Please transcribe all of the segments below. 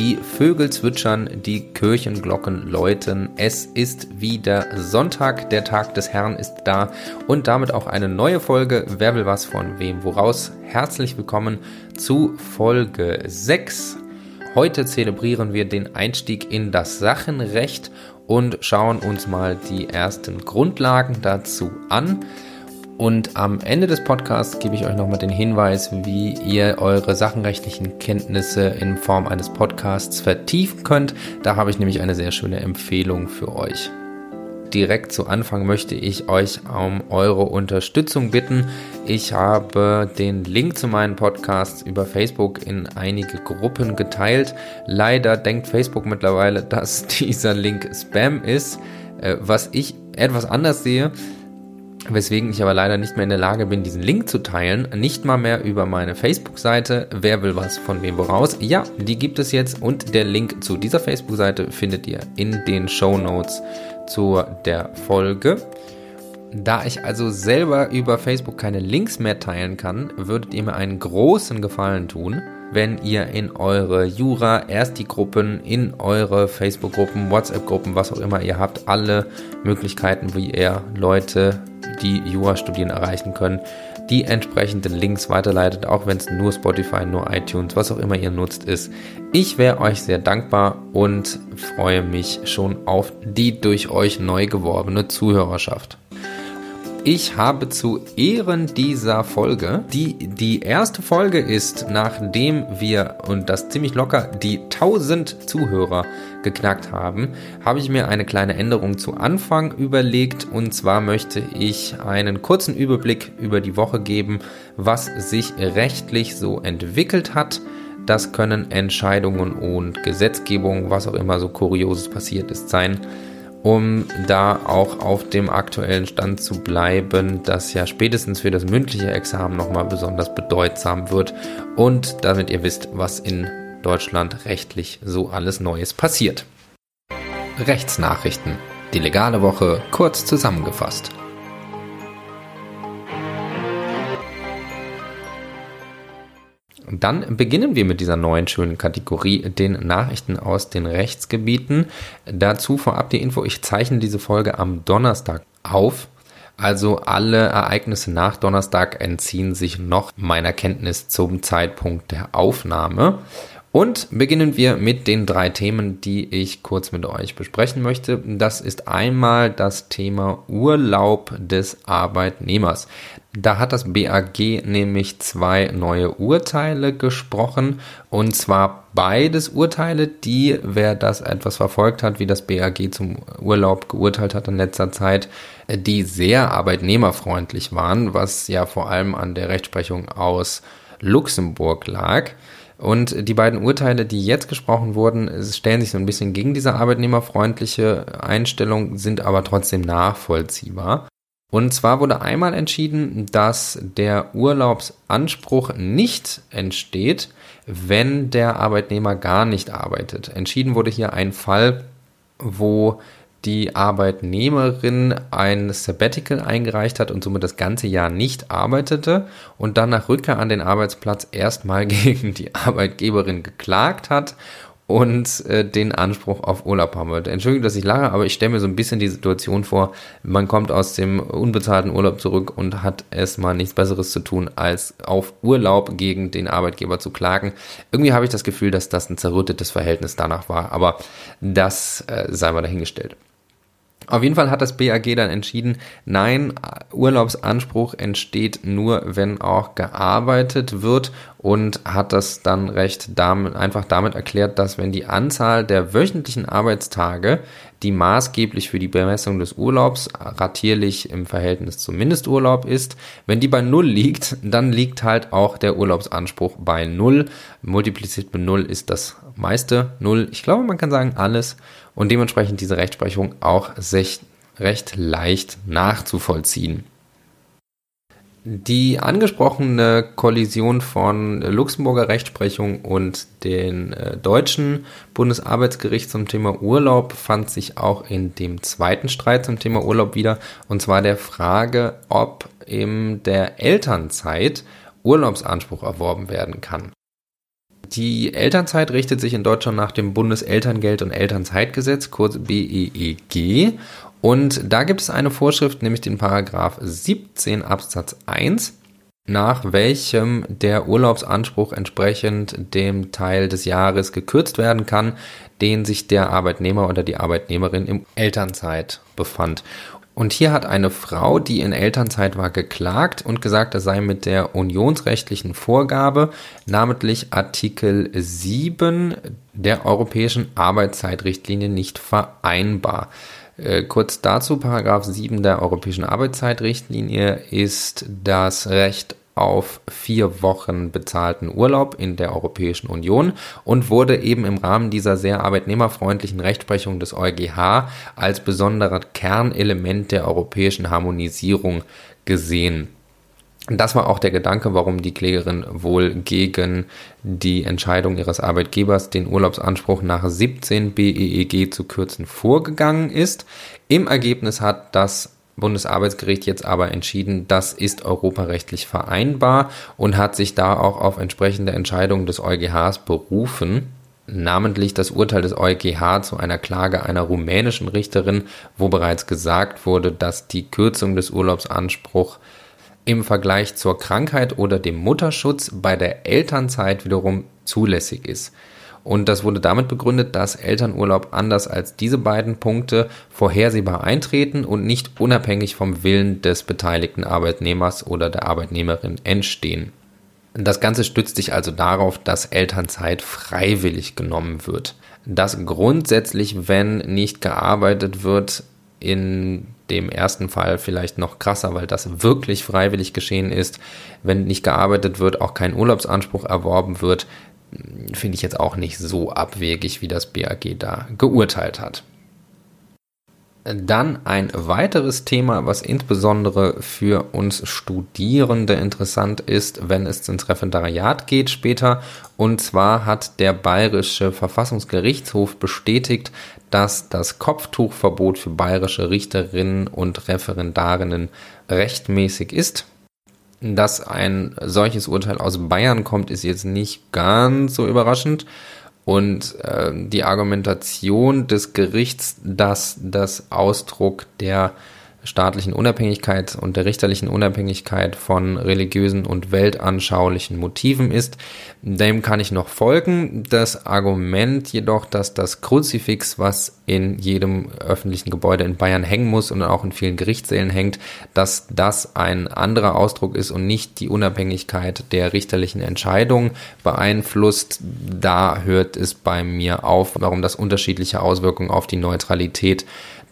die Vögel zwitschern, die Kirchenglocken läuten. Es ist wieder Sonntag, der Tag des Herrn ist da und damit auch eine neue Folge Wer will was von wem woraus. Herzlich willkommen zu Folge 6. Heute zelebrieren wir den Einstieg in das Sachenrecht und schauen uns mal die ersten Grundlagen dazu an. Und am Ende des Podcasts gebe ich euch nochmal den Hinweis, wie ihr eure sachenrechtlichen Kenntnisse in Form eines Podcasts vertiefen könnt. Da habe ich nämlich eine sehr schöne Empfehlung für euch. Direkt zu Anfang möchte ich euch um eure Unterstützung bitten. Ich habe den Link zu meinen Podcasts über Facebook in einige Gruppen geteilt. Leider denkt Facebook mittlerweile, dass dieser Link Spam ist, äh, was ich etwas anders sehe weswegen ich aber leider nicht mehr in der Lage bin, diesen Link zu teilen. Nicht mal mehr über meine Facebook-Seite. Wer will was von wem woraus? Ja, die gibt es jetzt und der Link zu dieser Facebook-Seite findet ihr in den Show Notes zu der Folge. Da ich also selber über Facebook keine Links mehr teilen kann, würdet ihr mir einen großen Gefallen tun, wenn ihr in eure Jura, erst die Gruppen, in eure Facebook-Gruppen, WhatsApp-Gruppen, was auch immer ihr habt, alle Möglichkeiten, wie ihr Leute die Jura studieren erreichen können, die entsprechenden Links weiterleitet, auch wenn es nur Spotify, nur iTunes, was auch immer ihr nutzt ist. Ich wäre euch sehr dankbar und freue mich schon auf die durch euch neu geworbene Zuhörerschaft. Ich habe zu Ehren dieser Folge, die die erste Folge ist, nachdem wir, und das ziemlich locker, die 1000 Zuhörer geknackt haben, habe ich mir eine kleine Änderung zu Anfang überlegt. Und zwar möchte ich einen kurzen Überblick über die Woche geben, was sich rechtlich so entwickelt hat. Das können Entscheidungen und Gesetzgebung, was auch immer so Kurioses passiert ist, sein um da auch auf dem aktuellen Stand zu bleiben, das ja spätestens für das mündliche Examen nochmal besonders bedeutsam wird und damit ihr wisst, was in Deutschland rechtlich so alles Neues passiert. Rechtsnachrichten. Die legale Woche kurz zusammengefasst. Dann beginnen wir mit dieser neuen schönen Kategorie, den Nachrichten aus den Rechtsgebieten. Dazu vorab die Info, ich zeichne diese Folge am Donnerstag auf. Also alle Ereignisse nach Donnerstag entziehen sich noch meiner Kenntnis zum Zeitpunkt der Aufnahme. Und beginnen wir mit den drei Themen, die ich kurz mit euch besprechen möchte. Das ist einmal das Thema Urlaub des Arbeitnehmers. Da hat das BAG nämlich zwei neue Urteile gesprochen. Und zwar beides Urteile, die, wer das etwas verfolgt hat, wie das BAG zum Urlaub geurteilt hat in letzter Zeit, die sehr arbeitnehmerfreundlich waren, was ja vor allem an der Rechtsprechung aus Luxemburg lag. Und die beiden Urteile, die jetzt gesprochen wurden, stellen sich so ein bisschen gegen diese arbeitnehmerfreundliche Einstellung, sind aber trotzdem nachvollziehbar. Und zwar wurde einmal entschieden, dass der Urlaubsanspruch nicht entsteht, wenn der Arbeitnehmer gar nicht arbeitet. Entschieden wurde hier ein Fall, wo die Arbeitnehmerin ein Sabbatical eingereicht hat und somit das ganze Jahr nicht arbeitete und dann nach Rückkehr an den Arbeitsplatz erstmal gegen die Arbeitgeberin geklagt hat und äh, den Anspruch auf Urlaub haben wollte. Entschuldigung, dass ich lache, aber ich stelle mir so ein bisschen die Situation vor, man kommt aus dem unbezahlten Urlaub zurück und hat erstmal nichts Besseres zu tun, als auf Urlaub gegen den Arbeitgeber zu klagen. Irgendwie habe ich das Gefühl, dass das ein zerrüttetes Verhältnis danach war, aber das äh, sei mal dahingestellt. Auf jeden Fall hat das BAG dann entschieden, nein, Urlaubsanspruch entsteht nur, wenn auch gearbeitet wird und hat das dann recht damit, einfach damit erklärt, dass wenn die Anzahl der wöchentlichen Arbeitstage, die maßgeblich für die Bemessung des Urlaubs ratierlich im Verhältnis zum Mindesturlaub ist, wenn die bei Null liegt, dann liegt halt auch der Urlaubsanspruch bei Null. Multipliziert mit Null ist das meiste Null. Ich glaube, man kann sagen alles und dementsprechend diese Rechtsprechung auch recht leicht nachzuvollziehen. Die angesprochene Kollision von Luxemburger Rechtsprechung und den äh, deutschen Bundesarbeitsgericht zum Thema Urlaub fand sich auch in dem zweiten Streit zum Thema Urlaub wieder, und zwar der Frage, ob in der Elternzeit Urlaubsanspruch erworben werden kann. Die Elternzeit richtet sich in Deutschland nach dem Bundeselterngeld- und Elternzeitgesetz, kurz BEEG. Und da gibt es eine Vorschrift, nämlich den Paragraph 17 Absatz 1 nach welchem der Urlaubsanspruch entsprechend dem Teil des Jahres gekürzt werden kann, den sich der Arbeitnehmer oder die Arbeitnehmerin im Elternzeit befand. Und hier hat eine Frau, die in Elternzeit war, geklagt und gesagt, das sei mit der unionsrechtlichen Vorgabe, namentlich Artikel 7 der europäischen Arbeitszeitrichtlinie nicht vereinbar. Äh, kurz dazu, Paragraph 7 der Europäischen Arbeitszeitrichtlinie ist das Recht auf vier Wochen bezahlten Urlaub in der Europäischen Union und wurde eben im Rahmen dieser sehr arbeitnehmerfreundlichen Rechtsprechung des EuGH als besonderer Kernelement der europäischen Harmonisierung gesehen. Das war auch der Gedanke, warum die Klägerin wohl gegen die Entscheidung ihres Arbeitgebers, den Urlaubsanspruch nach 17 BEEG zu kürzen, vorgegangen ist. Im Ergebnis hat das Bundesarbeitsgericht jetzt aber entschieden, das ist europarechtlich vereinbar und hat sich da auch auf entsprechende Entscheidungen des EuGHs berufen namentlich das Urteil des EuGH zu einer Klage einer rumänischen Richterin, wo bereits gesagt wurde, dass die Kürzung des Urlaubsanspruchs im Vergleich zur Krankheit oder dem Mutterschutz bei der Elternzeit wiederum zulässig ist. Und das wurde damit begründet, dass Elternurlaub anders als diese beiden Punkte vorhersehbar eintreten und nicht unabhängig vom Willen des beteiligten Arbeitnehmers oder der Arbeitnehmerin entstehen. Das Ganze stützt sich also darauf, dass Elternzeit freiwillig genommen wird. Dass grundsätzlich, wenn nicht gearbeitet wird, in dem ersten Fall vielleicht noch krasser, weil das wirklich freiwillig geschehen ist. Wenn nicht gearbeitet wird, auch kein Urlaubsanspruch erworben wird, finde ich jetzt auch nicht so abwegig, wie das BAG da geurteilt hat. Dann ein weiteres Thema, was insbesondere für uns Studierende interessant ist, wenn es ins Referendariat geht später. Und zwar hat der Bayerische Verfassungsgerichtshof bestätigt, dass das Kopftuchverbot für bayerische Richterinnen und Referendarinnen rechtmäßig ist. Dass ein solches Urteil aus Bayern kommt, ist jetzt nicht ganz so überraschend. Und äh, die Argumentation des Gerichts, dass das Ausdruck der staatlichen Unabhängigkeit und der richterlichen Unabhängigkeit von religiösen und weltanschaulichen Motiven ist. Dem kann ich noch folgen. Das Argument jedoch, dass das Kruzifix, was in jedem öffentlichen Gebäude in Bayern hängen muss und auch in vielen Gerichtssälen hängt, dass das ein anderer Ausdruck ist und nicht die Unabhängigkeit der richterlichen Entscheidung beeinflusst, da hört es bei mir auf, warum das unterschiedliche Auswirkungen auf die Neutralität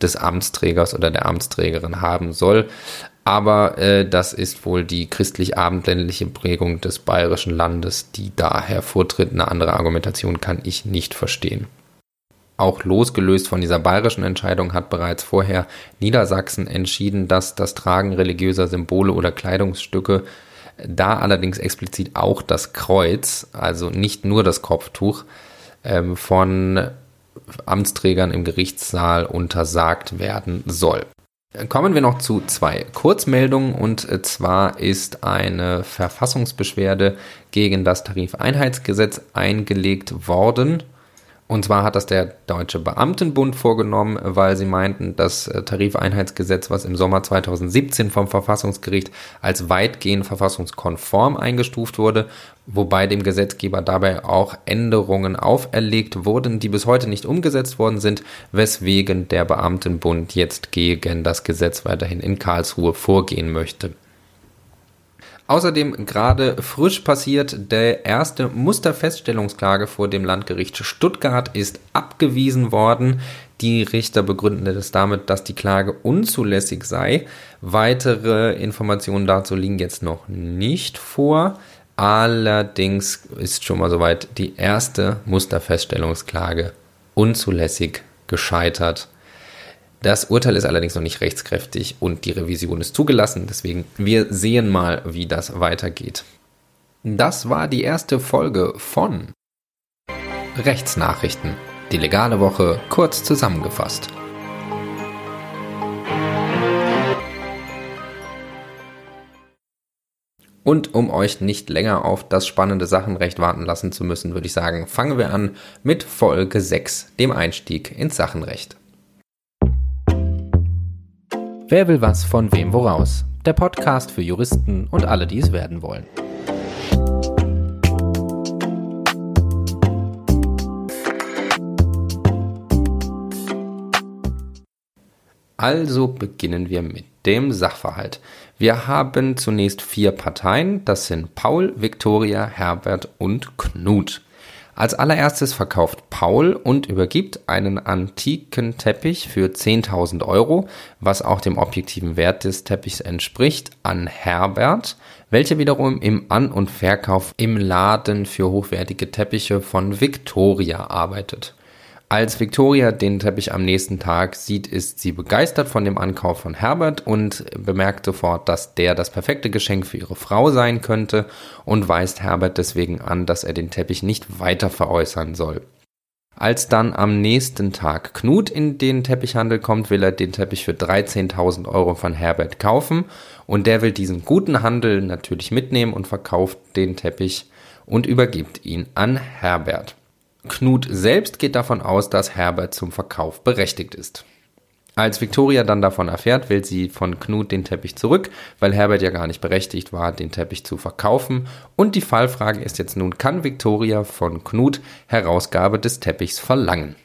des Amtsträgers oder der Amtsträgerin haben soll. Aber äh, das ist wohl die christlich-abendländliche Prägung des bayerischen Landes, die da hervortritt. Eine andere Argumentation kann ich nicht verstehen. Auch losgelöst von dieser bayerischen Entscheidung hat bereits vorher Niedersachsen entschieden, dass das Tragen religiöser Symbole oder Kleidungsstücke, da allerdings explizit auch das Kreuz, also nicht nur das Kopftuch, ähm, von Amtsträgern im Gerichtssaal untersagt werden soll. Kommen wir noch zu zwei Kurzmeldungen und zwar ist eine Verfassungsbeschwerde gegen das Tarifeinheitsgesetz eingelegt worden und zwar hat das der Deutsche Beamtenbund vorgenommen, weil sie meinten, das Tarifeinheitsgesetz, was im Sommer 2017 vom Verfassungsgericht als weitgehend verfassungskonform eingestuft wurde, wobei dem Gesetzgeber dabei auch Änderungen auferlegt wurden, die bis heute nicht umgesetzt worden sind, weswegen der Beamtenbund jetzt gegen das Gesetz weiterhin in Karlsruhe vorgehen möchte. Außerdem gerade frisch passiert, der erste Musterfeststellungsklage vor dem Landgericht Stuttgart ist abgewiesen worden. Die Richter begründen es damit, dass die Klage unzulässig sei. Weitere Informationen dazu liegen jetzt noch nicht vor. Allerdings ist schon mal soweit die erste Musterfeststellungsklage unzulässig gescheitert. Das Urteil ist allerdings noch nicht rechtskräftig und die Revision ist zugelassen. Deswegen, wir sehen mal, wie das weitergeht. Das war die erste Folge von Rechtsnachrichten. Die legale Woche kurz zusammengefasst. Und um euch nicht länger auf das spannende Sachenrecht warten lassen zu müssen, würde ich sagen, fangen wir an mit Folge 6, dem Einstieg ins Sachenrecht. Wer will was von wem woraus? Der Podcast für Juristen und alle, die es werden wollen. Also beginnen wir mit dem Sachverhalt. Wir haben zunächst vier Parteien, das sind Paul, Viktoria, Herbert und Knut. Als allererstes verkauft Paul und übergibt einen antiken Teppich für 10.000 Euro, was auch dem objektiven Wert des Teppichs entspricht, an Herbert, welcher wiederum im An- und Verkauf im Laden für hochwertige Teppiche von Victoria arbeitet. Als Victoria den Teppich am nächsten Tag sieht, ist sie begeistert von dem Ankauf von Herbert und bemerkt sofort, dass der das perfekte Geschenk für ihre Frau sein könnte und weist Herbert deswegen an, dass er den Teppich nicht weiter veräußern soll. Als dann am nächsten Tag Knut in den Teppichhandel kommt, will er den Teppich für 13.000 Euro von Herbert kaufen und der will diesen guten Handel natürlich mitnehmen und verkauft den Teppich und übergibt ihn an Herbert. Knut selbst geht davon aus, dass Herbert zum Verkauf berechtigt ist. Als Victoria dann davon erfährt, will sie von Knut den Teppich zurück, weil Herbert ja gar nicht berechtigt war, den Teppich zu verkaufen. Und die Fallfrage ist jetzt nun, kann Victoria von Knut Herausgabe des Teppichs verlangen?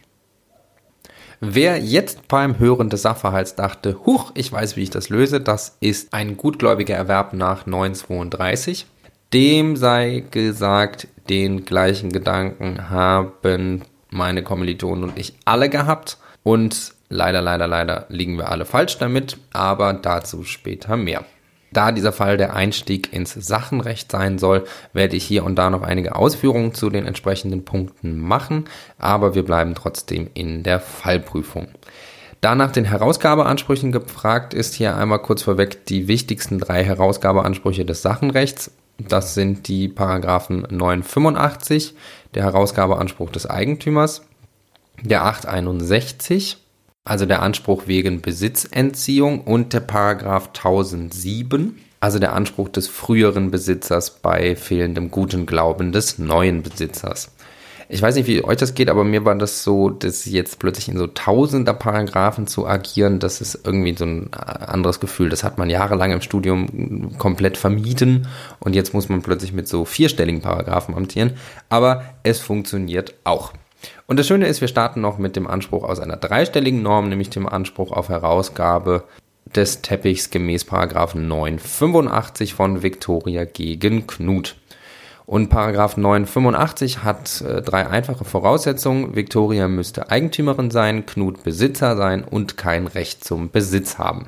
Wer jetzt beim Hören des Sachverhalts dachte, huch, ich weiß, wie ich das löse, das ist ein gutgläubiger Erwerb nach 932. Dem sei gesagt, den gleichen Gedanken haben meine Kommilitonen und ich alle gehabt. Und leider, leider, leider liegen wir alle falsch damit, aber dazu später mehr. Da dieser Fall der Einstieg ins Sachenrecht sein soll, werde ich hier und da noch einige Ausführungen zu den entsprechenden Punkten machen, aber wir bleiben trotzdem in der Fallprüfung. Da nach den Herausgabeansprüchen gefragt ist, hier einmal kurz vorweg die wichtigsten drei Herausgabeansprüche des Sachenrechts. Das sind die Paragraphen 985, der Herausgabeanspruch des Eigentümers, der 861, also der Anspruch wegen Besitzentziehung und der Paragraph 1007, also der Anspruch des früheren Besitzers bei fehlendem guten Glauben des neuen Besitzers ich weiß nicht, wie euch das geht, aber mir war das so, dass jetzt plötzlich in so tausender Paragraphen zu agieren, das ist irgendwie so ein anderes Gefühl. Das hat man jahrelang im Studium komplett vermieden und jetzt muss man plötzlich mit so vierstelligen Paragraphen amtieren. Aber es funktioniert auch. Und das Schöne ist, wir starten noch mit dem Anspruch aus einer dreistelligen Norm, nämlich dem Anspruch auf Herausgabe des Teppichs gemäß Paragraphen 985 von Victoria gegen Knut. Und Paragraph 985 hat äh, drei einfache Voraussetzungen. Victoria müsste Eigentümerin sein, Knut Besitzer sein und kein Recht zum Besitz haben.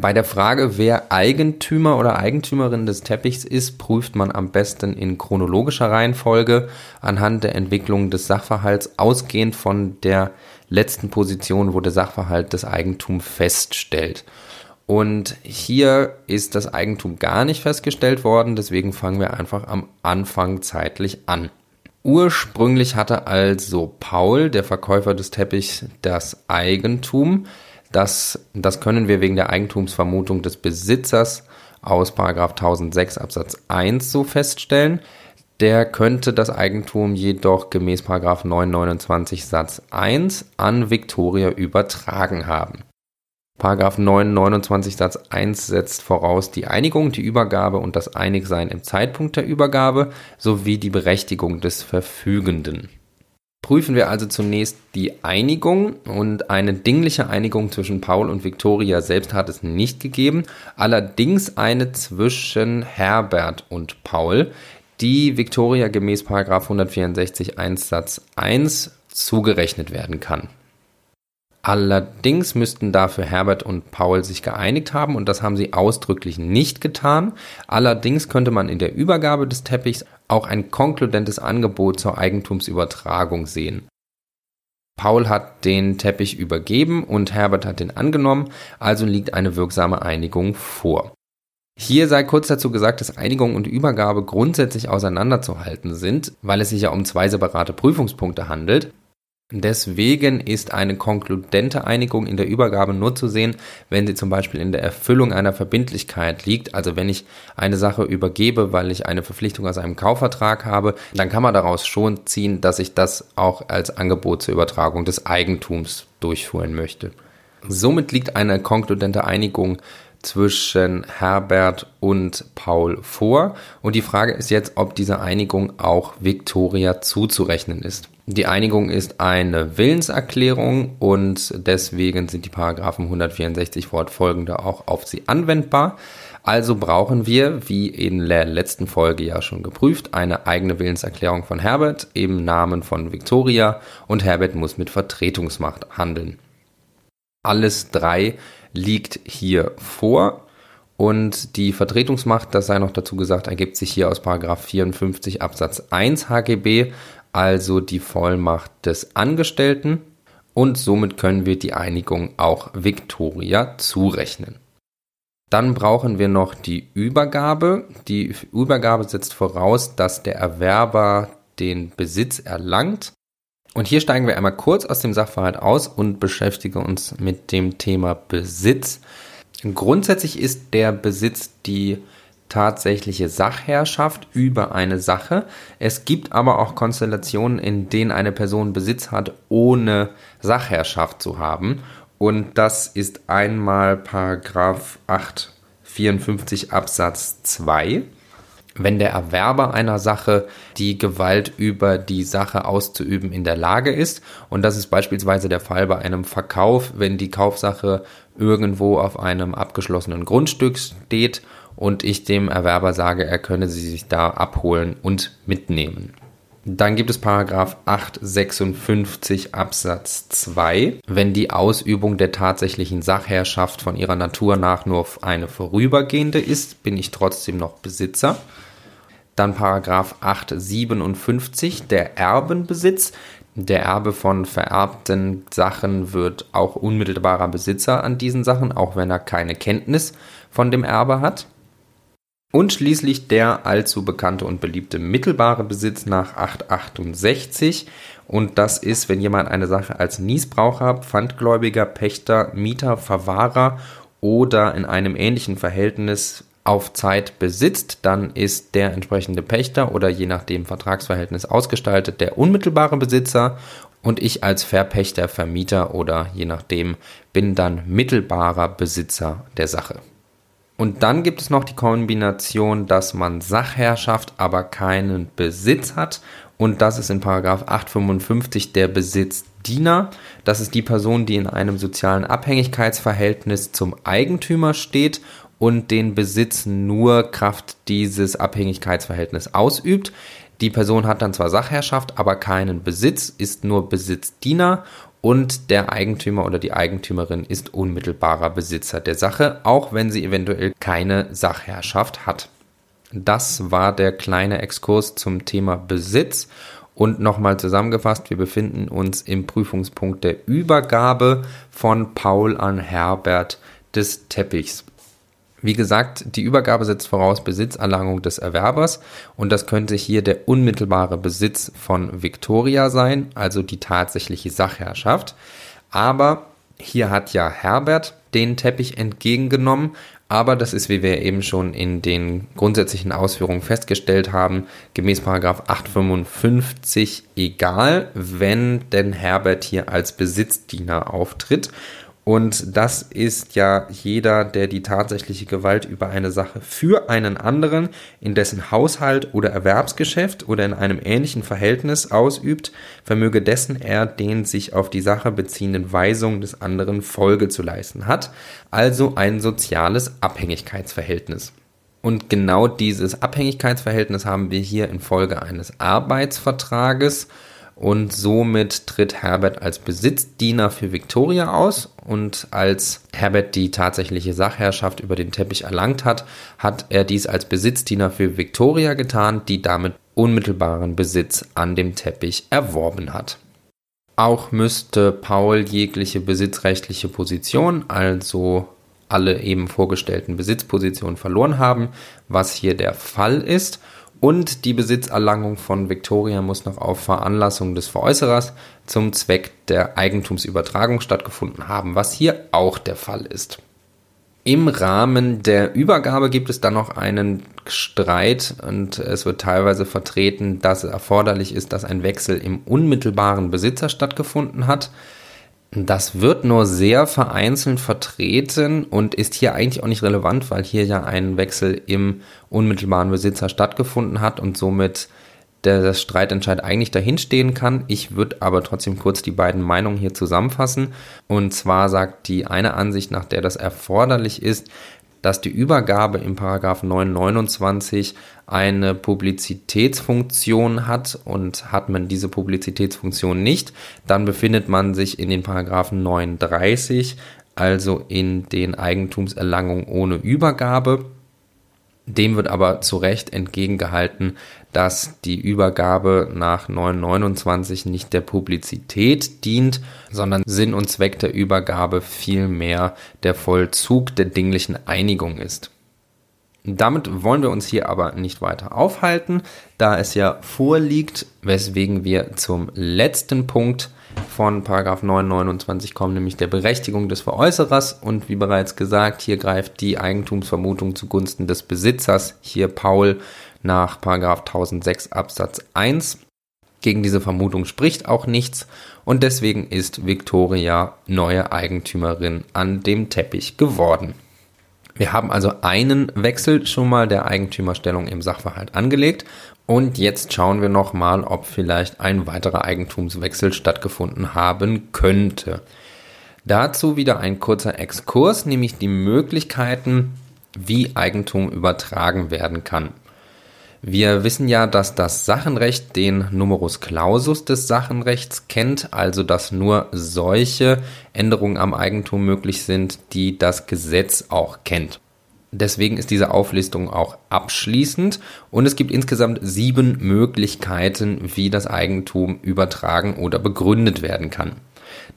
Bei der Frage, wer Eigentümer oder Eigentümerin des Teppichs ist, prüft man am besten in chronologischer Reihenfolge anhand der Entwicklung des Sachverhalts ausgehend von der letzten Position, wo der Sachverhalt das Eigentum feststellt. Und hier ist das Eigentum gar nicht festgestellt worden, deswegen fangen wir einfach am Anfang zeitlich an. Ursprünglich hatte also Paul, der Verkäufer des Teppichs, das Eigentum. Das, das können wir wegen der Eigentumsvermutung des Besitzers aus 1006 Absatz 1 so feststellen. Der könnte das Eigentum jedoch gemäß 929 Satz 1 an Victoria übertragen haben. Paragraph 9, 29 Satz 1 setzt voraus die Einigung, die Übergabe und das Einigsein im Zeitpunkt der Übergabe sowie die Berechtigung des Verfügenden. Prüfen wir also zunächst die Einigung und eine dingliche Einigung zwischen Paul und Victoria selbst hat es nicht gegeben, allerdings eine zwischen Herbert und Paul, die Victoria gemäß 164 1 Satz 1 zugerechnet werden kann. Allerdings müssten dafür Herbert und Paul sich geeinigt haben und das haben sie ausdrücklich nicht getan. Allerdings könnte man in der Übergabe des Teppichs auch ein konkludentes Angebot zur Eigentumsübertragung sehen. Paul hat den Teppich übergeben und Herbert hat den angenommen, also liegt eine wirksame Einigung vor. Hier sei kurz dazu gesagt, dass Einigung und Übergabe grundsätzlich auseinanderzuhalten sind, weil es sich ja um zwei separate Prüfungspunkte handelt. Deswegen ist eine konkludente Einigung in der Übergabe nur zu sehen, wenn sie zum Beispiel in der Erfüllung einer Verbindlichkeit liegt. Also wenn ich eine Sache übergebe, weil ich eine Verpflichtung aus einem Kaufvertrag habe, dann kann man daraus schon ziehen, dass ich das auch als Angebot zur Übertragung des Eigentums durchführen möchte. Somit liegt eine konkludente Einigung zwischen Herbert und Paul vor. Und die Frage ist jetzt, ob diese Einigung auch Victoria zuzurechnen ist. Die Einigung ist eine Willenserklärung und deswegen sind die Paragraphen 164 fortfolgende auch auf sie anwendbar. Also brauchen wir, wie in der letzten Folge ja schon geprüft, eine eigene Willenserklärung von Herbert im Namen von Victoria und Herbert muss mit Vertretungsmacht handeln. Alles drei liegt hier vor. Und die Vertretungsmacht, das sei noch dazu gesagt, ergibt sich hier aus 54 Absatz 1 HGB, also die Vollmacht des Angestellten. Und somit können wir die Einigung auch Victoria zurechnen. Dann brauchen wir noch die Übergabe. Die Übergabe setzt voraus, dass der Erwerber den Besitz erlangt. Und hier steigen wir einmal kurz aus dem Sachverhalt aus und beschäftigen uns mit dem Thema Besitz. Grundsätzlich ist der Besitz die tatsächliche Sachherrschaft über eine Sache. Es gibt aber auch Konstellationen, in denen eine Person Besitz hat, ohne Sachherrschaft zu haben. Und das ist einmal Paragraph 854 Absatz 2 wenn der Erwerber einer Sache die Gewalt über die Sache auszuüben in der Lage ist. Und das ist beispielsweise der Fall bei einem Verkauf, wenn die Kaufsache irgendwo auf einem abgeschlossenen Grundstück steht und ich dem Erwerber sage, er könne sie sich da abholen und mitnehmen. Dann gibt es Paragraph 856 Absatz 2. Wenn die Ausübung der tatsächlichen Sachherrschaft von ihrer Natur nach nur eine vorübergehende ist, bin ich trotzdem noch Besitzer. Dann Paragraph 857, der Erbenbesitz. Der Erbe von vererbten Sachen wird auch unmittelbarer Besitzer an diesen Sachen, auch wenn er keine Kenntnis von dem Erbe hat. Und schließlich der allzu bekannte und beliebte mittelbare Besitz nach 868. Und das ist, wenn jemand eine Sache als Niesbraucher, Pfandgläubiger, Pächter, Mieter, Verwahrer oder in einem ähnlichen Verhältnis auf Zeit besitzt, dann ist der entsprechende Pächter oder je nachdem Vertragsverhältnis ausgestaltet der unmittelbare Besitzer und ich als Verpächter, Vermieter oder je nachdem bin dann mittelbarer Besitzer der Sache. Und dann gibt es noch die Kombination, dass man Sachherrschaft, aber keinen Besitz hat. Und das ist in Paragraph 855 der Besitzdiener. Das ist die Person, die in einem sozialen Abhängigkeitsverhältnis zum Eigentümer steht und den Besitz nur Kraft dieses Abhängigkeitsverhältnisses ausübt. Die Person hat dann zwar Sachherrschaft, aber keinen Besitz, ist nur Besitzdiener und der Eigentümer oder die Eigentümerin ist unmittelbarer Besitzer der Sache, auch wenn sie eventuell keine Sachherrschaft hat. Das war der kleine Exkurs zum Thema Besitz. Und nochmal zusammengefasst, wir befinden uns im Prüfungspunkt der Übergabe von Paul an Herbert des Teppichs. Wie gesagt, die Übergabe setzt voraus Besitzerlangung des Erwerbers und das könnte hier der unmittelbare Besitz von Victoria sein, also die tatsächliche Sachherrschaft. Aber hier hat ja Herbert den Teppich entgegengenommen, aber das ist, wie wir eben schon in den grundsätzlichen Ausführungen festgestellt haben, gemäß 855 egal, wenn denn Herbert hier als Besitzdiener auftritt. Und das ist ja jeder, der die tatsächliche Gewalt über eine Sache für einen anderen in dessen Haushalt oder Erwerbsgeschäft oder in einem ähnlichen Verhältnis ausübt, vermöge dessen er den sich auf die Sache beziehenden Weisungen des anderen Folge zu leisten hat, also ein soziales Abhängigkeitsverhältnis. Und genau dieses Abhängigkeitsverhältnis haben wir hier infolge eines Arbeitsvertrages und somit tritt Herbert als Besitzdiener für Victoria aus und als Herbert die tatsächliche Sachherrschaft über den Teppich erlangt hat, hat er dies als Besitzdiener für Victoria getan, die damit unmittelbaren Besitz an dem Teppich erworben hat. Auch müsste Paul jegliche besitzrechtliche Position, also alle eben vorgestellten Besitzpositionen verloren haben, was hier der Fall ist Und die Besitzerlangung von Victoria muss noch auf Veranlassung des Veräußerers zum Zweck der Eigentumsübertragung stattgefunden haben, was hier auch der Fall ist. Im Rahmen der Übergabe gibt es dann noch einen Streit und es wird teilweise vertreten, dass es erforderlich ist, dass ein Wechsel im unmittelbaren Besitzer stattgefunden hat. Das wird nur sehr vereinzelt vertreten und ist hier eigentlich auch nicht relevant, weil hier ja ein Wechsel im unmittelbaren Besitzer stattgefunden hat und somit der Streitentscheid eigentlich dahinstehen kann. Ich würde aber trotzdem kurz die beiden Meinungen hier zusammenfassen. Und zwar sagt die eine Ansicht, nach der das erforderlich ist, dass die Übergabe im Paragraph 929 eine Publizitätsfunktion hat und hat man diese Publizitätsfunktion nicht, dann befindet man sich in den Paragraphen 39, also in den Eigentumserlangungen ohne Übergabe. Dem wird aber zu Recht entgegengehalten, dass die Übergabe nach 929 nicht der Publizität dient, sondern Sinn und Zweck der Übergabe vielmehr der Vollzug der dinglichen Einigung ist. Damit wollen wir uns hier aber nicht weiter aufhalten, da es ja vorliegt, weswegen wir zum letzten Punkt von Paragraph 929 kommen, nämlich der Berechtigung des Veräußerers. Und wie bereits gesagt, hier greift die Eigentumsvermutung zugunsten des Besitzers, hier Paul, nach Paragraph 1006 Absatz 1. Gegen diese Vermutung spricht auch nichts und deswegen ist Victoria neue Eigentümerin an dem Teppich geworden. Wir haben also einen Wechsel schon mal der Eigentümerstellung im Sachverhalt angelegt und jetzt schauen wir noch mal, ob vielleicht ein weiterer Eigentumswechsel stattgefunden haben könnte. Dazu wieder ein kurzer Exkurs, nämlich die Möglichkeiten, wie Eigentum übertragen werden kann. Wir wissen ja, dass das Sachenrecht den Numerus Clausus des Sachenrechts kennt, also dass nur solche Änderungen am Eigentum möglich sind, die das Gesetz auch kennt. Deswegen ist diese Auflistung auch abschließend und es gibt insgesamt sieben Möglichkeiten, wie das Eigentum übertragen oder begründet werden kann.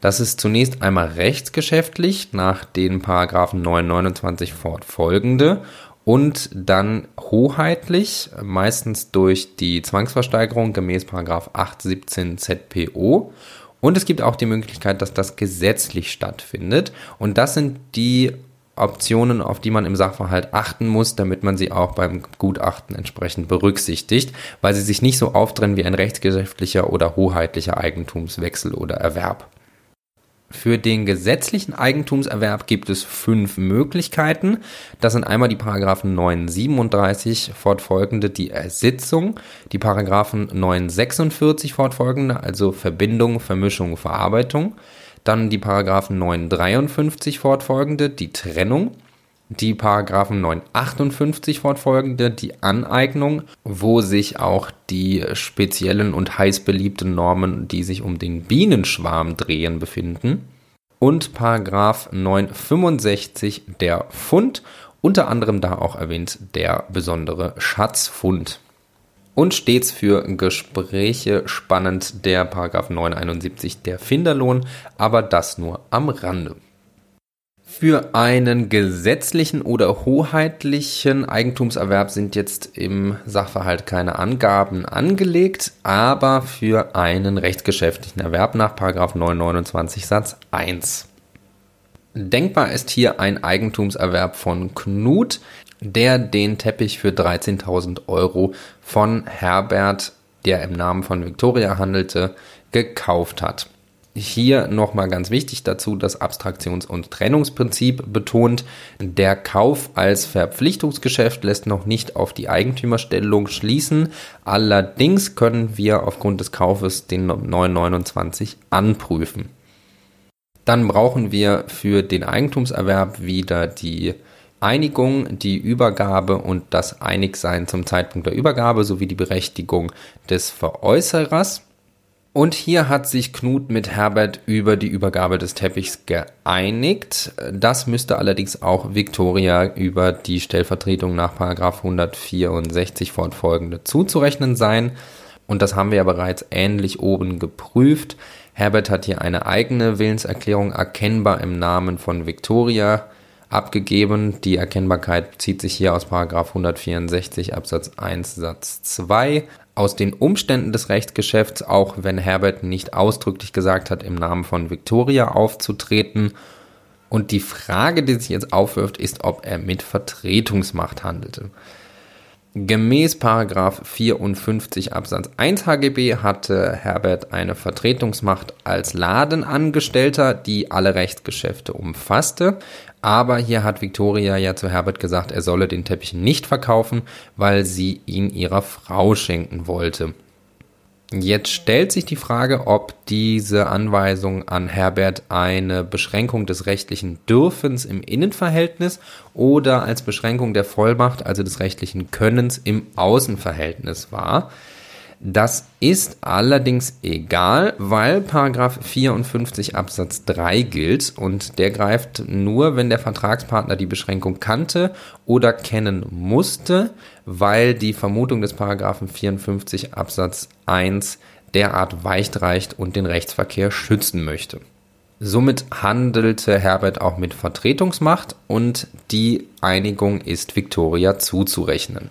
Das ist zunächst einmal rechtsgeschäftlich nach den Paragraphen 929 fortfolgende und dann hoheitlich, meistens durch die Zwangsversteigerung gemäß 817 ZPO. Und es gibt auch die Möglichkeit, dass das gesetzlich stattfindet. Und das sind die Optionen, auf die man im Sachverhalt achten muss, damit man sie auch beim Gutachten entsprechend berücksichtigt, weil sie sich nicht so auftrennen wie ein rechtsgeschäftlicher oder hoheitlicher Eigentumswechsel oder Erwerb. Für den gesetzlichen Eigentumserwerb gibt es fünf Möglichkeiten. Das sind einmal die Paragraphen 937 fortfolgende, die Ersitzung, die Paragraphen 946 fortfolgende, also Verbindung, Vermischung, Verarbeitung, dann die Paragraphen 953 fortfolgende, die Trennung, die Paragraphen 958 fortfolgende, die Aneignung, wo sich auch die speziellen und heiß beliebten Normen, die sich um den Bienenschwarm drehen, befinden. Und Paragraph 965 der Fund, unter anderem da auch erwähnt der besondere Schatzfund. Und stets für Gespräche spannend der Paragraph 971 der Finderlohn, aber das nur am Rande. Für einen gesetzlichen oder hoheitlichen Eigentumserwerb sind jetzt im Sachverhalt keine Angaben angelegt, aber für einen rechtsgeschäftlichen Erwerb nach 929 Satz 1. Denkbar ist hier ein Eigentumserwerb von Knut, der den Teppich für 13.000 Euro von Herbert, der im Namen von Victoria handelte, gekauft hat. Hier nochmal ganz wichtig dazu das Abstraktions- und Trennungsprinzip betont. Der Kauf als Verpflichtungsgeschäft lässt noch nicht auf die Eigentümerstellung schließen. Allerdings können wir aufgrund des Kaufes den 929 anprüfen. Dann brauchen wir für den Eigentumserwerb wieder die Einigung, die Übergabe und das Einigsein zum Zeitpunkt der Übergabe sowie die Berechtigung des Veräußerers. Und hier hat sich Knut mit Herbert über die Übergabe des Teppichs geeinigt. Das müsste allerdings auch Victoria über die Stellvertretung nach 164 fortfolgende zuzurechnen sein. Und das haben wir ja bereits ähnlich oben geprüft. Herbert hat hier eine eigene Willenserklärung erkennbar im Namen von Victoria abgegeben. Die Erkennbarkeit zieht sich hier aus 164 Absatz 1 Satz 2 aus den Umständen des Rechtsgeschäfts, auch wenn Herbert nicht ausdrücklich gesagt hat, im Namen von Victoria aufzutreten. Und die Frage, die sich jetzt aufwirft, ist, ob er mit Vertretungsmacht handelte. Gemäß 54 Absatz 1 HGB hatte Herbert eine Vertretungsmacht als Ladenangestellter, die alle Rechtsgeschäfte umfasste. Aber hier hat Victoria ja zu Herbert gesagt, er solle den Teppich nicht verkaufen, weil sie ihn ihrer Frau schenken wollte. Jetzt stellt sich die Frage, ob diese Anweisung an Herbert eine Beschränkung des rechtlichen Dürfens im Innenverhältnis oder als Beschränkung der Vollmacht, also des rechtlichen Könnens im Außenverhältnis war. Das ist allerdings egal, weil Paragraph 54 Absatz 3 gilt und der greift nur, wenn der Vertragspartner die Beschränkung kannte oder kennen musste, weil die Vermutung des Paragraphen 54 Absatz 1 derart weicht reicht und den Rechtsverkehr schützen möchte. Somit handelte Herbert auch mit Vertretungsmacht und die Einigung ist Victoria zuzurechnen.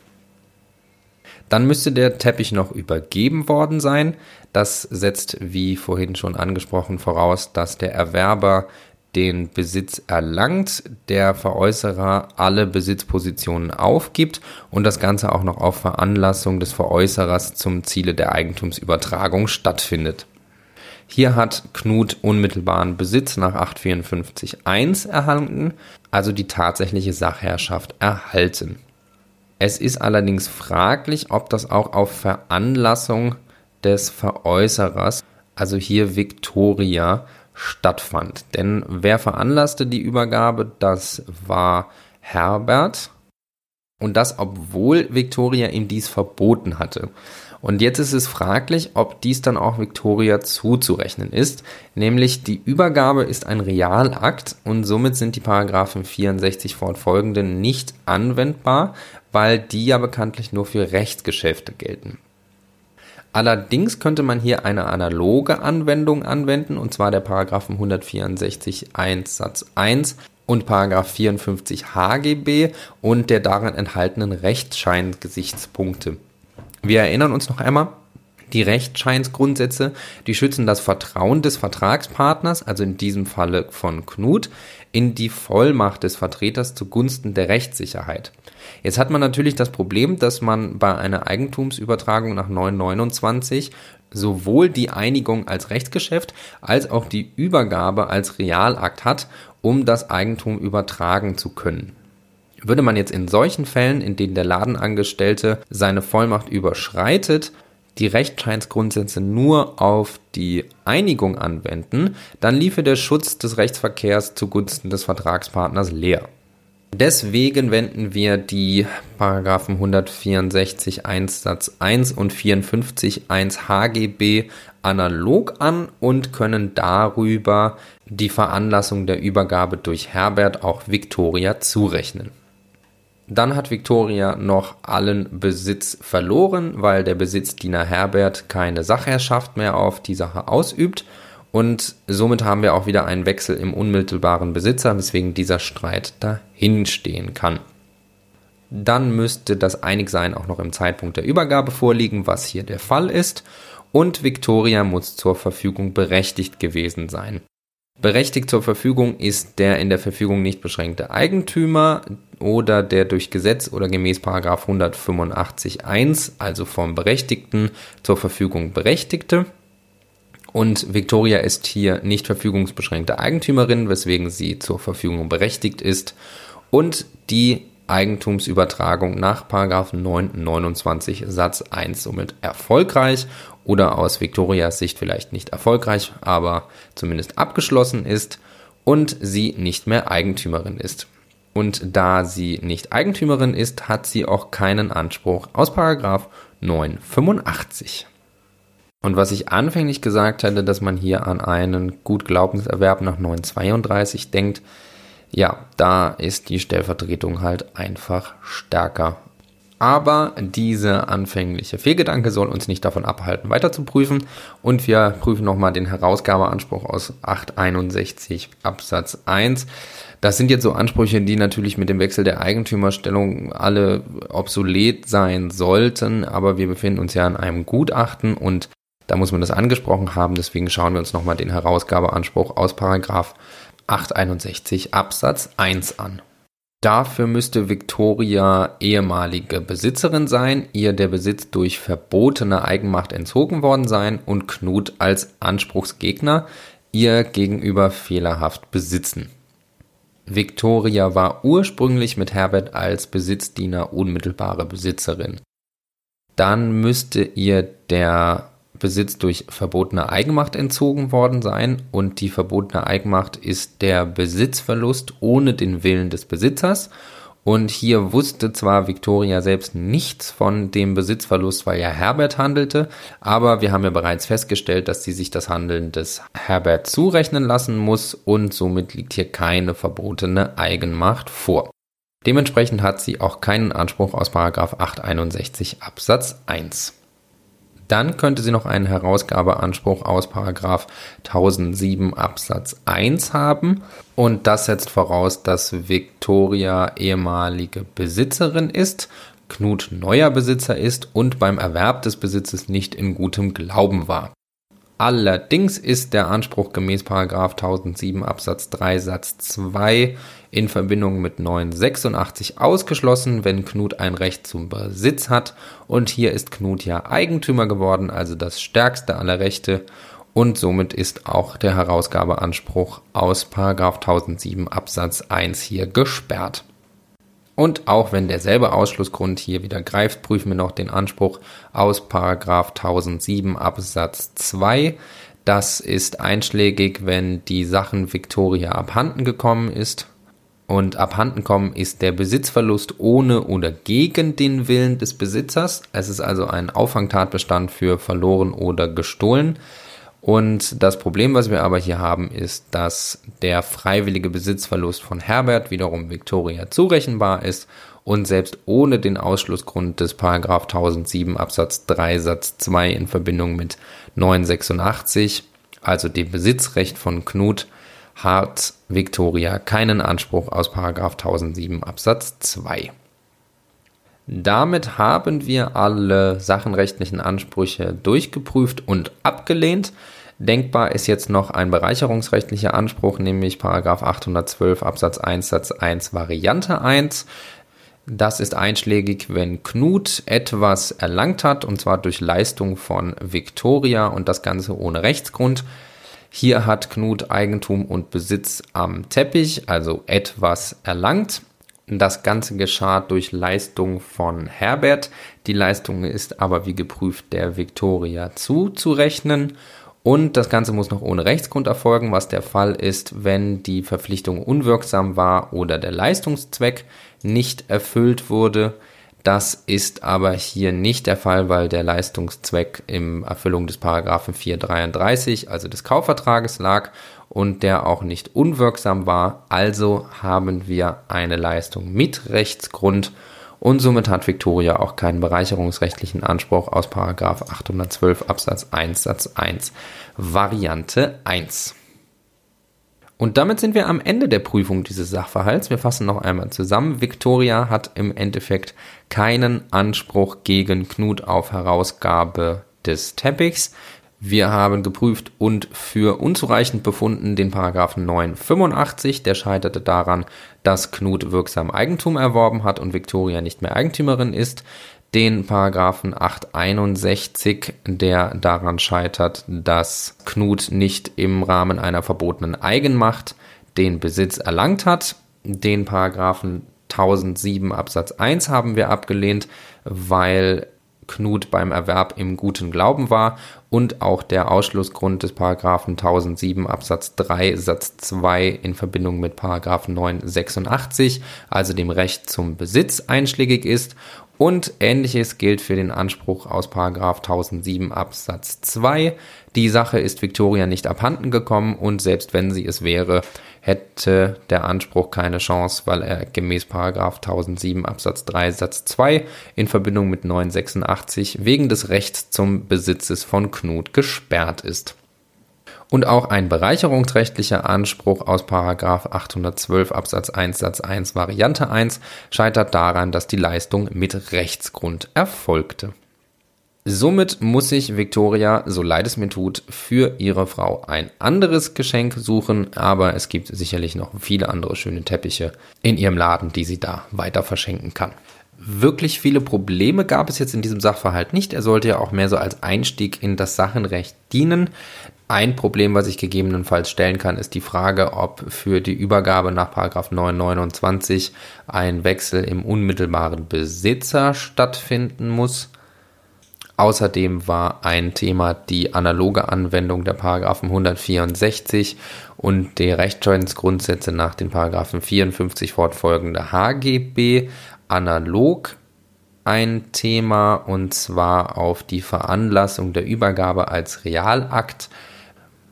Dann müsste der Teppich noch übergeben worden sein. Das setzt, wie vorhin schon angesprochen, voraus, dass der Erwerber den Besitz erlangt, der Veräußerer alle Besitzpositionen aufgibt und das Ganze auch noch auf Veranlassung des Veräußerers zum Ziele der Eigentumsübertragung stattfindet. Hier hat Knut unmittelbaren Besitz nach 854.1 erhalten, also die tatsächliche Sachherrschaft erhalten. Es ist allerdings fraglich, ob das auch auf Veranlassung des Veräußerers, also hier Victoria, stattfand. Denn wer veranlasste die Übergabe? Das war Herbert. Und das, obwohl Victoria ihm dies verboten hatte. Und jetzt ist es fraglich, ob dies dann auch Victoria zuzurechnen ist. Nämlich die Übergabe ist ein Realakt und somit sind die Paragraphen 64 fortfolgenden nicht anwendbar, weil die ja bekanntlich nur für Rechtsgeschäfte gelten. Allerdings könnte man hier eine analoge Anwendung anwenden, und zwar der Paragraphen 164 1 Satz 1 und Paragraph 54 HGB und der darin enthaltenen Rechtsscheinsgesichtspunkte. Wir erinnern uns noch einmal, die Rechtsscheinsgrundsätze, die schützen das Vertrauen des Vertragspartners, also in diesem Falle von Knut, in die Vollmacht des Vertreters zugunsten der Rechtssicherheit. Jetzt hat man natürlich das Problem, dass man bei einer Eigentumsübertragung nach 929 sowohl die Einigung als Rechtsgeschäft als auch die Übergabe als Realakt hat, um das Eigentum übertragen zu können. Würde man jetzt in solchen Fällen, in denen der Ladenangestellte seine Vollmacht überschreitet, die Rechtscheinsgrundsätze nur auf die Einigung anwenden, dann liefe der Schutz des Rechtsverkehrs zugunsten des Vertragspartners leer. Deswegen wenden wir die Paragraphen 164 1 Satz 1 und 54 1 HGB analog an und können darüber die Veranlassung der Übergabe durch Herbert auch Victoria zurechnen. Dann hat Victoria noch allen Besitz verloren, weil der Besitzdiener Herbert keine Sachherrschaft mehr auf die Sache ausübt. Und somit haben wir auch wieder einen Wechsel im unmittelbaren Besitzer, weswegen dieser Streit dahinstehen kann. Dann müsste das Einigsein auch noch im Zeitpunkt der Übergabe vorliegen, was hier der Fall ist. Und Victoria muss zur Verfügung berechtigt gewesen sein. Berechtigt zur Verfügung ist der in der Verfügung nicht beschränkte Eigentümer oder der durch Gesetz oder gemäß 185.1, also vom Berechtigten, zur Verfügung Berechtigte. Und Victoria ist hier nicht verfügungsbeschränkte Eigentümerin, weswegen sie zur Verfügung berechtigt ist. Und die Eigentumsübertragung nach 929 Satz 1 somit erfolgreich oder aus Victorias Sicht vielleicht nicht erfolgreich, aber zumindest abgeschlossen ist und sie nicht mehr Eigentümerin ist. Und da sie nicht Eigentümerin ist, hat sie auch keinen Anspruch aus Paragraph 985. Und was ich anfänglich gesagt hatte, dass man hier an einen Gutglaubenserwerb nach 932 denkt, ja, da ist die Stellvertretung halt einfach stärker Aber dieser anfängliche Fehlgedanke soll uns nicht davon abhalten, weiter zu prüfen. Und wir prüfen nochmal den Herausgabeanspruch aus 861 Absatz 1. Das sind jetzt so Ansprüche, die natürlich mit dem Wechsel der Eigentümerstellung alle obsolet sein sollten. Aber wir befinden uns ja in einem Gutachten und da muss man das angesprochen haben. Deswegen schauen wir uns nochmal den Herausgabeanspruch aus Paragraph 861 Absatz 1 an. Dafür müsste Victoria ehemalige Besitzerin sein, ihr der Besitz durch verbotene Eigenmacht entzogen worden sein und Knut als Anspruchsgegner ihr gegenüber fehlerhaft besitzen. Victoria war ursprünglich mit Herbert als Besitzdiener unmittelbare Besitzerin. Dann müsste ihr der Besitz durch verbotene Eigenmacht entzogen worden sein und die verbotene Eigenmacht ist der Besitzverlust ohne den Willen des Besitzers. Und hier wusste zwar Victoria selbst nichts von dem Besitzverlust, weil ja Herbert handelte, aber wir haben ja bereits festgestellt, dass sie sich das Handeln des Herbert zurechnen lassen muss und somit liegt hier keine verbotene Eigenmacht vor. Dementsprechend hat sie auch keinen Anspruch aus 861 Absatz 1. Dann könnte sie noch einen Herausgabeanspruch aus Paragraph 1007 Absatz 1 haben. Und das setzt voraus, dass Victoria ehemalige Besitzerin ist, Knut neuer Besitzer ist und beim Erwerb des Besitzes nicht in gutem Glauben war. Allerdings ist der Anspruch gemäß 1007 Absatz 3 Satz 2 in Verbindung mit 986 ausgeschlossen, wenn Knut ein Recht zum Besitz hat. Und hier ist Knut ja Eigentümer geworden, also das stärkste aller Rechte. Und somit ist auch der Herausgabeanspruch aus 1007 Absatz 1 hier gesperrt. Und auch wenn derselbe Ausschlussgrund hier wieder greift, prüfen wir noch den Anspruch aus Paragraph 1007 Absatz 2. Das ist einschlägig, wenn die Sachen Victoria abhanden gekommen ist. Und abhanden kommen ist der Besitzverlust ohne oder gegen den Willen des Besitzers. Es ist also ein Auffangtatbestand für verloren oder gestohlen. Und das Problem, was wir aber hier haben, ist, dass der freiwillige Besitzverlust von Herbert wiederum Victoria zurechenbar ist und selbst ohne den Ausschlussgrund des Paragraph 1007 Absatz 3 Satz 2 in Verbindung mit 986, also dem Besitzrecht von Knut, hat Victoria keinen Anspruch aus Paragraph 1007 Absatz 2. Damit haben wir alle sachenrechtlichen Ansprüche durchgeprüft und abgelehnt. Denkbar ist jetzt noch ein bereicherungsrechtlicher Anspruch, nämlich Paragraph 812 Absatz 1 Satz 1 Variante 1. Das ist einschlägig, wenn Knut etwas erlangt hat, und zwar durch Leistung von Victoria und das Ganze ohne Rechtsgrund. Hier hat Knut Eigentum und Besitz am Teppich, also etwas erlangt. Das Ganze geschah durch Leistung von Herbert. Die Leistung ist aber wie geprüft der Victoria zuzurechnen. Und das Ganze muss noch ohne Rechtsgrund erfolgen, was der Fall ist, wenn die Verpflichtung unwirksam war oder der Leistungszweck nicht erfüllt wurde. Das ist aber hier nicht der Fall, weil der Leistungszweck im Erfüllung des Paragraphen 433, also des Kaufvertrages lag und der auch nicht unwirksam war. Also haben wir eine Leistung mit Rechtsgrund und somit hat Victoria auch keinen bereicherungsrechtlichen Anspruch aus Paragraph 812 Absatz 1 Satz 1 Variante 1. Und damit sind wir am Ende der Prüfung dieses Sachverhalts. Wir fassen noch einmal zusammen. Victoria hat im Endeffekt keinen Anspruch gegen Knut auf Herausgabe des Teppichs. Wir haben geprüft und für unzureichend befunden den Paragraphen 985. Der scheiterte daran, dass Knut wirksam Eigentum erworben hat und Victoria nicht mehr Eigentümerin ist. Den Paragraphen 861, der daran scheitert, dass Knut nicht im Rahmen einer verbotenen Eigenmacht den Besitz erlangt hat. Den Paragraphen 1007 Absatz 1 haben wir abgelehnt, weil Knut beim Erwerb im guten Glauben war und auch der Ausschlussgrund des Paragraphen 1007 Absatz 3 Satz 2 in Verbindung mit Paragraphen 986, also dem Recht zum Besitz einschlägig ist Und ähnliches gilt für den Anspruch aus 1007 Absatz 2. Die Sache ist Victoria nicht abhanden gekommen und selbst wenn sie es wäre, hätte der Anspruch keine Chance, weil er gemäß 1007 Absatz 3 Satz 2 in Verbindung mit 986 wegen des Rechts zum Besitzes von Knut gesperrt ist. Und auch ein bereicherungsrechtlicher Anspruch aus 812 Absatz 1 Satz 1 Variante 1 scheitert daran, dass die Leistung mit Rechtsgrund erfolgte. Somit muss sich Victoria, so leid es mir tut, für ihre Frau ein anderes Geschenk suchen, aber es gibt sicherlich noch viele andere schöne Teppiche in ihrem Laden, die sie da weiter verschenken kann. Wirklich viele Probleme gab es jetzt in diesem Sachverhalt nicht. Er sollte ja auch mehr so als Einstieg in das Sachenrecht dienen. Ein Problem, was ich gegebenenfalls stellen kann, ist die Frage, ob für die Übergabe nach 929 ein Wechsel im unmittelbaren Besitzer stattfinden muss. Außerdem war ein Thema die analoge Anwendung der Paragraphen 164 und der Rechtsscheidungsgrundsätze nach den Paragraphen 54 fortfolgende HGB analog ein Thema und zwar auf die Veranlassung der Übergabe als Realakt,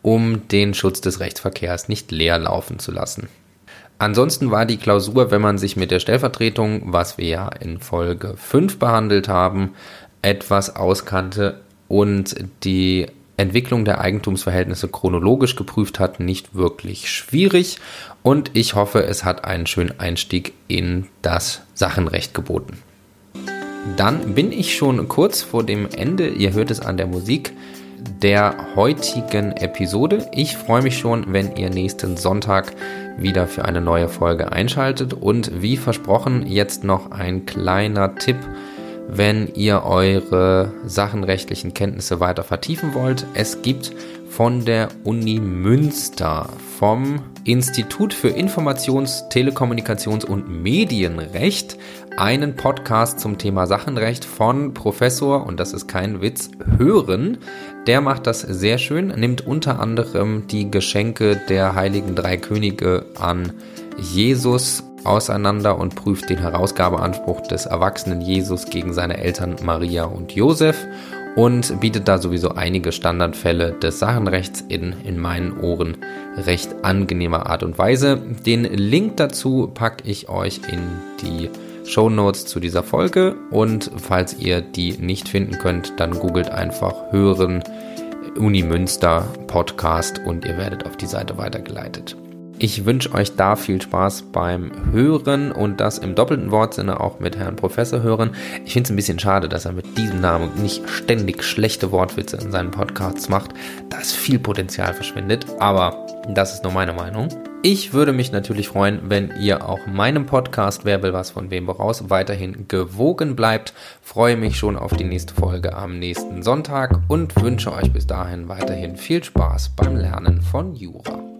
um den Schutz des Rechtsverkehrs nicht leer laufen zu lassen. Ansonsten war die Klausur, wenn man sich mit der Stellvertretung, was wir ja in Folge 5 behandelt haben, etwas auskannte und die Entwicklung der Eigentumsverhältnisse chronologisch geprüft hat, nicht wirklich schwierig. Und ich hoffe, es hat einen schönen Einstieg in das Sachenrecht geboten. Dann bin ich schon kurz vor dem Ende, ihr hört es an der Musik, der heutigen Episode. Ich freue mich schon, wenn ihr nächsten Sonntag wieder für eine neue Folge einschaltet. Und wie versprochen, jetzt noch ein kleiner Tipp wenn ihr eure sachenrechtlichen Kenntnisse weiter vertiefen wollt. Es gibt von der Uni Münster, vom Institut für Informations-, Telekommunikations- und Medienrecht einen Podcast zum Thema Sachenrecht von Professor, und das ist kein Witz, Hören. Der macht das sehr schön, nimmt unter anderem die Geschenke der heiligen drei Könige an Jesus auseinander und prüft den Herausgabeanspruch des erwachsenen Jesus gegen seine Eltern Maria und Josef und bietet da sowieso einige Standardfälle des Sachenrechts in, in meinen Ohren recht angenehmer Art und Weise. Den Link dazu packe ich euch in die Show Notes zu dieser Folge und falls ihr die nicht finden könnt, dann googelt einfach Hören Uni Münster Podcast und ihr werdet auf die Seite weitergeleitet. Ich wünsche euch da viel Spaß beim Hören und das im doppelten Wortsinne auch mit Herrn Professor hören. Ich finde es ein bisschen schade, dass er mit diesem Namen nicht ständig schlechte Wortwitze in seinen Podcasts macht. Da ist viel Potenzial verschwendet, aber das ist nur meine Meinung. Ich würde mich natürlich freuen, wenn ihr auch meinem Podcast Wer will was von wem voraus weiterhin gewogen bleibt. Freue mich schon auf die nächste Folge am nächsten Sonntag und wünsche euch bis dahin weiterhin viel Spaß beim Lernen von Jura.